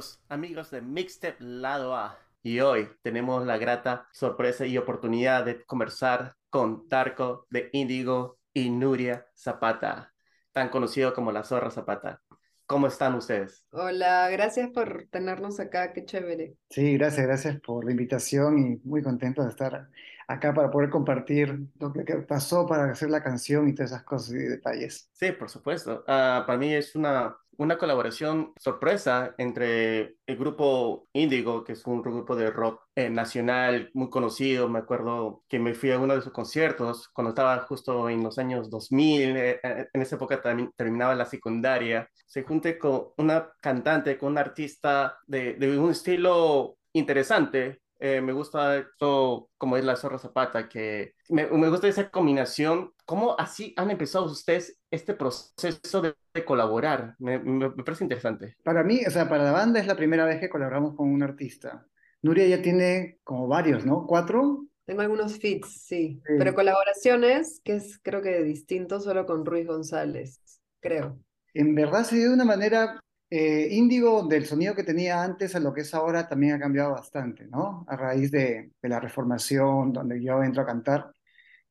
Bienvenidos amigos de Mixtape Lado A. Y hoy tenemos la grata sorpresa y oportunidad de conversar con Tarco de Índigo y Nuria Zapata, tan conocido como la Zorra Zapata. ¿Cómo están ustedes? Hola, gracias por tenernos acá, qué chévere. Sí, gracias, gracias por la invitación y muy contento de estar acá para poder compartir lo que pasó para hacer la canción y todas esas cosas y detalles. Sí, por supuesto. Uh, para mí es una una colaboración sorpresa entre el grupo Índigo, que es un grupo de rock eh, nacional muy conocido. Me acuerdo que me fui a uno de sus conciertos cuando estaba justo en los años 2000. Eh, eh, en esa época también terminaba la secundaria. Se junte con una cantante, con un artista de, de un estilo interesante, me gusta esto, como es la Zorra Zapata, que me, gusta esa combinación. ¿Cómo así han empezado ustedes este proceso de, de colaborar? Me, me, me, parece interesante. Para mí, o sea, para la banda es la primera vez que colaboramos con un artista. Nuria ya tiene como varios, ¿no? ¿Cuatro? Tengo algunos feats, sí. sí. Pero colaboraciones, que es creo que distinto solo con Ruiz González, creo. En verdad se dio de una manera eh, Índigo, del sonido que tenía antes a lo que es ahora, también ha cambiado bastante, ¿no? A raíz de, de la reformación, donde yo entro a cantar,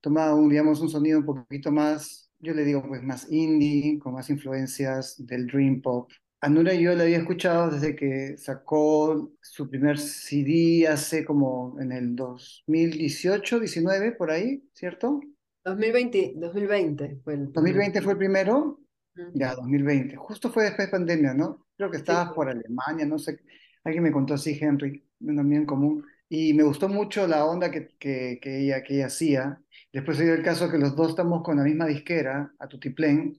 toma un, digamos, un sonido un poquito más, yo le digo, pues más indie, con más influencias del dream pop. A Nura yo la había escuchado desde que sacó su primer CD hace como en el 2018, 19, por ahí, ¿cierto? 2020, 2020 fue el 2020 fue el primero, ya, 2020. Justo fue después de pandemia, ¿no? Creo que estabas sí. por Alemania, no sé. Alguien me contó así, Henry, un amigo en común. Y me gustó mucho la onda que, que, que, ella, que ella hacía. Después se dio el caso que los dos estamos con la misma disquera, a Tutiplén.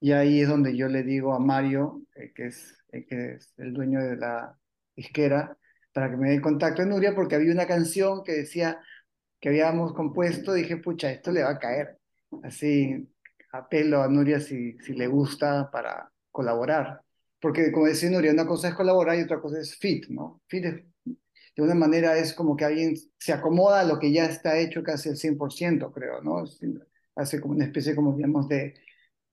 Y ahí es donde yo le digo a Mario, eh, que, es, eh, que es el dueño de la disquera, para que me dé contacto de Nuria, porque había una canción que decía que habíamos compuesto. Dije, pucha, esto le va a caer. Así, apelo a Nuria si, si le gusta para colaborar. Porque como decía Nuria, una cosa es colaborar y otra cosa es fit, ¿no? Fit es, de una manera es como que alguien se acomoda a lo que ya está hecho casi al 100%, creo, ¿no? Hace como una especie, como digamos, de,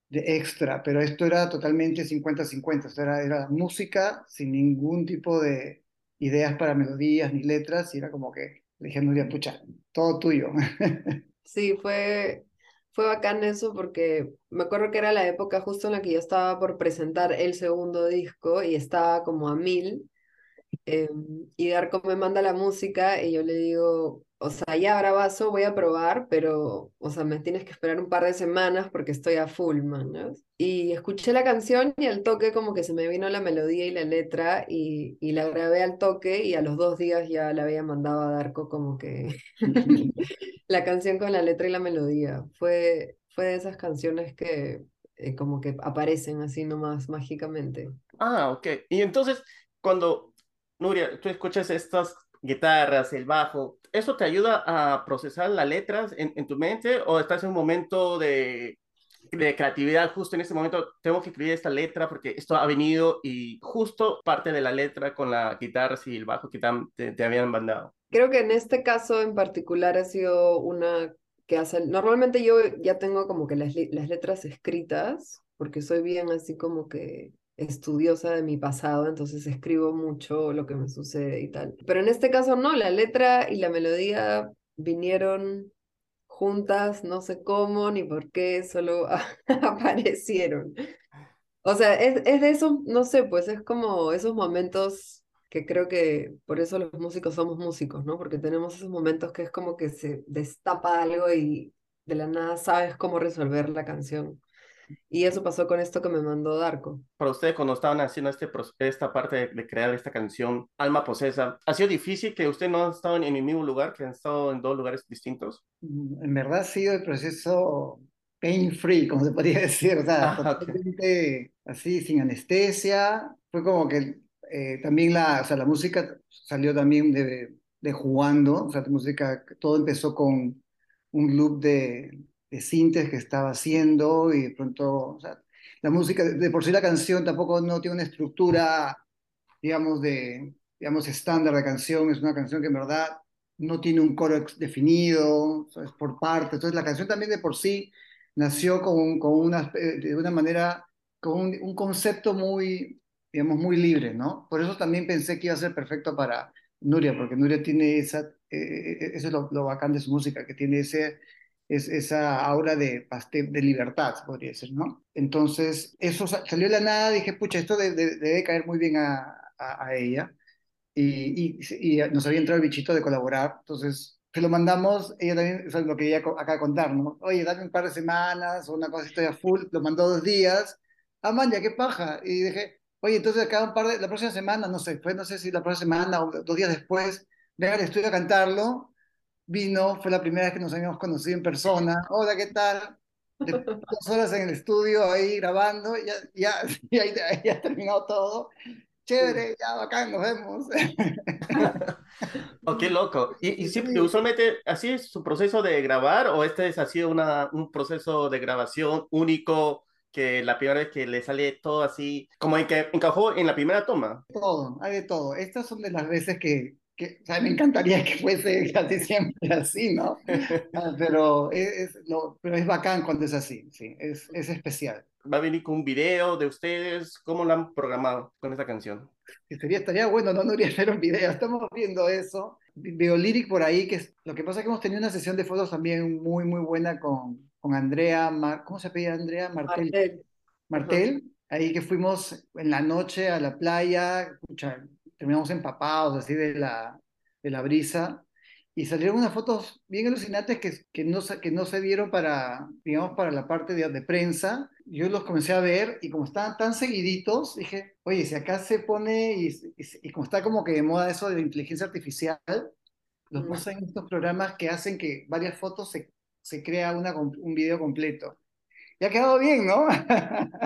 extra, pero esto era totalmente 50-50, o sea, era, era música sin ningún tipo de ideas para melodías ni letras, y era como que le dije Nuria, pucha, todo tuyo. Sí, fue, fue bacán eso porque me acuerdo que era la época justo en la que yo estaba por presentar el segundo disco y estaba como a mil. Eh, y Darko me manda la música y yo le digo, o sea, ya bravazo, voy a probar, pero, o sea, me tienes que esperar un par de semanas porque estoy a full, man. ¿no? Y escuché la canción y al toque como que se me vino la melodía y la letra y, y la grabé al toque y a los dos días ya la había mandado a Darko como que la canción con la letra y la melodía. Fue, fue de esas canciones que eh, como que aparecen así nomás mágicamente. Ah, ok. Y entonces, cuando, Nuria, tú escuchas estas guitarras, el bajo, ¿eso te ayuda a procesar las letras en, en tu mente o estás en un momento de, de, creatividad justo en este momento? Tengo que escribir esta letra porque esto ha venido y justo parte de la letra con la guitarra y el bajo que te, te habían mandado. Creo que en este caso en particular ha sido una que hace, normalmente yo ya tengo como que las, las letras escritas porque soy bien así como que estudiosa de mi pasado, entonces escribo mucho lo que me sucede y tal. Pero en este caso no, la letra y la melodía vinieron juntas, no sé cómo ni por qué, solo aparecieron. O sea, es, es de esos, no sé, pues es como esos momentos que creo que por eso los músicos somos músicos, ¿no? Porque tenemos esos momentos que es como que se destapa algo y de la nada sabes cómo resolver la canción. Y eso pasó con esto que me mandó Darko. Para ustedes, cuando estaban haciendo este, esta parte de, de, crear esta canción, Alma Posesa, ¿ha sido difícil que ustedes no han estado en el mismo lugar, que han estado en dos lugares distintos? En verdad ha sido el proceso pain free, como se podría decir, o sea, ah, totalmente okay. así, sin anestesia. Fue como que eh, también la, o sea, la música salió también de, de jugando, o sea, la música, todo empezó con un loop de de sintes que estaba haciendo y de pronto, o sea, la música, de por sí la canción tampoco no tiene una estructura, digamos, de, digamos, estándar de canción, es una canción que en verdad no tiene un coro definido, es por parte, entonces la canción también de por sí nació con, con una, de una manera, con un, un concepto muy, digamos, muy libre, ¿no? Por eso también pensé que iba a ser perfecto para Nuria, porque Nuria tiene esa, eh, eh, eso es lo, lo, bacán de su música, que tiene ese, es, esa aura de, de libertad, podría decir, ¿no? Entonces, eso salió de la nada, dije, pucha, esto debe caer muy bien a, a, ella, y, y, nos había entrado el bichito de colaborar, entonces se lo mandamos, ella también, eso es lo que ella acaba de contar, ¿no? Oye, dame un par de semanas, o una cosa, estoy a full, lo mandó dos días, ah, man, ya qué paja, y dije, oye, entonces acá un par de, la próxima semana, no sé, fue, no sé si la próxima semana o dos días después, venga al estudio a cantarlo, vino, fue la primera vez que nos habíamos conocido en persona, hola, ¿qué tal? dos horas en el estudio ahí grabando, ya, ya, ya, ya ha terminado todo. Chévere, ya bacán, nos vemos. oh, qué loco. ¿Y, y siempre, usualmente así es su proceso de grabar o este es así una, un proceso de grabación único que la primera vez que le sale todo así, como en que encajó en la primera toma. Todo, hay de todo. Estas son de las veces que, que o sea, me encantaría que fuese casi siempre así, ¿no? Ah, pero, es, no, pero es bacán cuando es así, sí, es, es especial. ¿Va a venir con un video de ustedes? ¿Cómo lo han programado con esta canción? Sería, estaría bueno, no, no iría a hacer un video, estamos viendo eso. Veo Lyric por ahí, que es, lo que pasa es que hemos tenido una sesión de fotos también muy, muy buena con, con Andrea, ¿cómo se pedía Andrea? Martel. Martel. ahí que fuimos en la noche a la playa, terminamos empapados así de la, de la brisa, y salieron unas fotos bien alucinantes que, que, no, que no se dieron para, digamos, para la parte de, de, prensa. Yo los comencé a ver y como estaban tan seguiditos, dije, oye, si acá se pone, y, y, como está como que de moda eso de la inteligencia artificial, los mm. en estos programas que hacen que varias fotos se se crea una, un video completo. Y ha quedado bien, ¿no?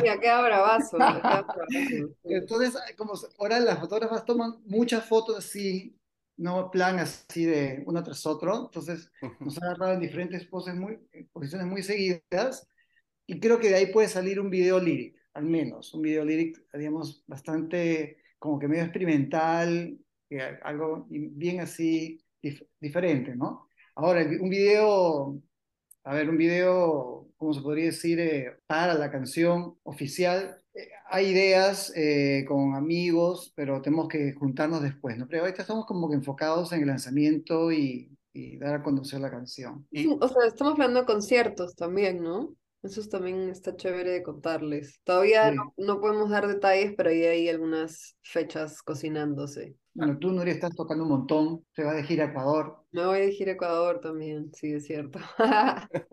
Sí, ha quedado bravazo. Entonces, como ahora las fotógrafas toman muchas fotos así, no plan así de uno tras otro, entonces nos han agarrado en diferentes poses muy, posiciones muy seguidas, y creo que de ahí puede salir un video lírico, al menos, un video lírico, digamos, bastante como que medio experimental, algo bien así diferente, ¿no? Ahora, un video a ver, un video, ¿cómo se podría decir? Eh, para la canción oficial. Eh, hay ideas eh, con amigos, pero tenemos que juntarnos después, ¿no? Pero ahorita estamos como que enfocados en el lanzamiento y, y dar a conocer la canción. Y... O sea, estamos hablando de conciertos también, ¿no? Eso también está chévere de contarles. Todavía no, no, podemos dar detalles, pero ahí hay algunas fechas cocinándose. Bueno, tú, Nuria, estás tocando un montón. Se va a gira a Ecuador. Me voy a gira a Ecuador también, sí, es cierto.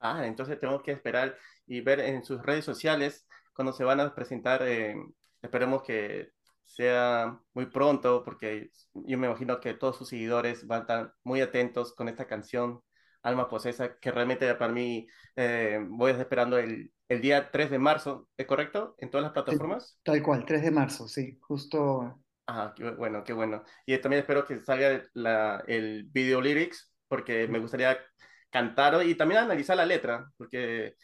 ah, entonces tenemos que esperar y ver en sus redes sociales cuando se van a presentar. Eh, esperemos que sea muy pronto, porque yo me imagino que todos sus seguidores van a estar muy atentos con esta canción, Alma Posesa, que realmente para mí eh, voy esperando el, el día 3 de marzo, ¿es correcto? ¿En todas las plataformas? tal cual, 3 de marzo, sí, justo Ah, qué bueno, qué bueno. Y también espero que salga el video lyrics, porque me gustaría cantar y también analizar la letra, porque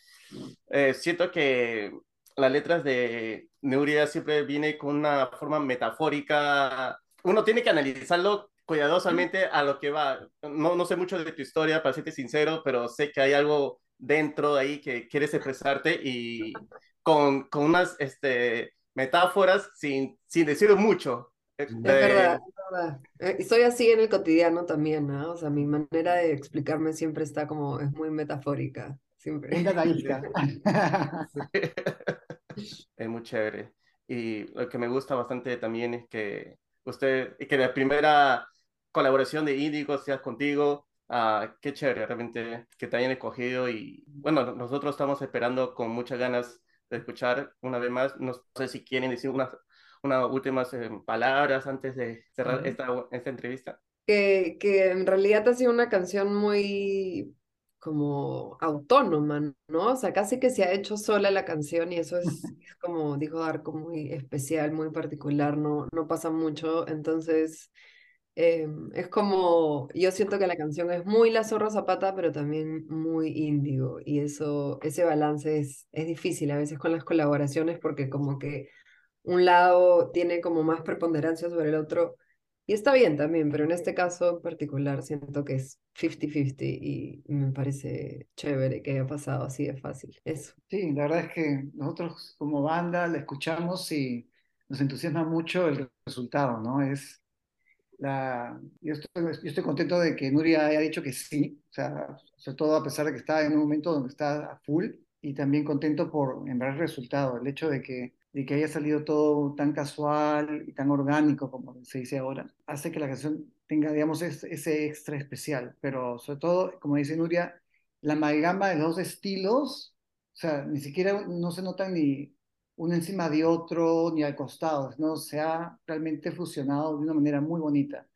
eh, siento que las letras de Neuria siempre viene con una forma metafórica. Uno tiene que analizarlo cuidadosamente a lo que va. No, no sé mucho de tu historia, para serte sincero, pero sé que hay algo dentro de ahí que quieres expresarte y con, con unas este, metáforas sin, sin decir mucho. Es verdad, es verdad. Eh, y soy así en el cotidiano también, ¿no? O sea, mi manera de explicarme siempre está como, es muy metafórica, siempre. Es muy chévere. Y lo que me gusta bastante también es que usted, que la primera colaboración de Índigo sea contigo, ah, qué chévere, realmente que te hayan escogido y bueno, nosotros estamos esperando con muchas ganas de escuchar una vez más. No sé si quieren decir unas unas últimas eh, palabras antes de cerrar esta, esta entrevista. Que, que en realidad ha sido una canción muy como autónoma, ¿no? O sea, casi que se ha hecho sola la canción y eso es, como dijo Arco, muy especial, muy particular, no, no pasa mucho, entonces em, es como, yo siento que la canción es muy La Zorra Zapata, pero también muy índigo y eso, ese balance es, es difícil a veces con las colaboraciones porque como que un lado tiene como más preponderancia sobre el otro. Y está bien también, pero en este caso en particular siento que es 50-50 y me parece chévere que haya pasado así de fácil. Eso. Sí, la verdad es que nosotros como banda la escuchamos y nos entusiasma mucho el resultado, ¿no? Es la, yo, estoy, yo estoy contento de que Nuria haya dicho que sí, o sea, sobre todo a pesar de que está en un momento donde está a full, y también contento por en el resultado, el hecho de que, de que haya salido todo tan casual y tan orgánico, como se dice ahora, hace que la canción tenga, digamos, ese extra especial, pero sobre todo, como dice Nuria, la amalgama de los dos estilos, o sea, ni siquiera no se notan ni uno encima de otro, ni al costado, no se ha realmente fusionado de una manera muy bonita.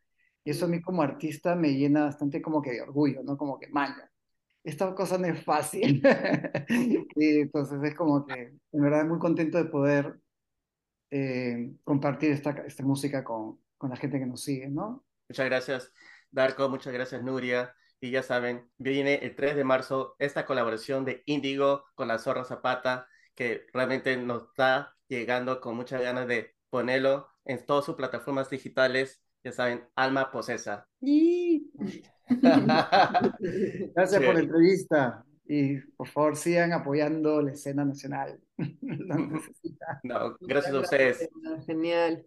Y eso a mí como artista me llena bastante como que de orgullo, ¿no? Como que, manga, esta cosa no es fácil. y entonces es como que, en verdad, muy contento de poder eh, compartir esta, esta música con, con la gente que nos sigue, ¿no? Muchas gracias, Darko, muchas gracias, Nuria. Y ya saben, viene el 3 de marzo esta colaboración de Índigo con la Zorra Zapata, que realmente nos está llegando con muchas ganas de ponerlo en todas sus plataformas digitales. Ya saben, Alma Posesa. Gracias por la entrevista y por favor sigan apoyando la escena nacional. no, gracias a ustedes. Genial.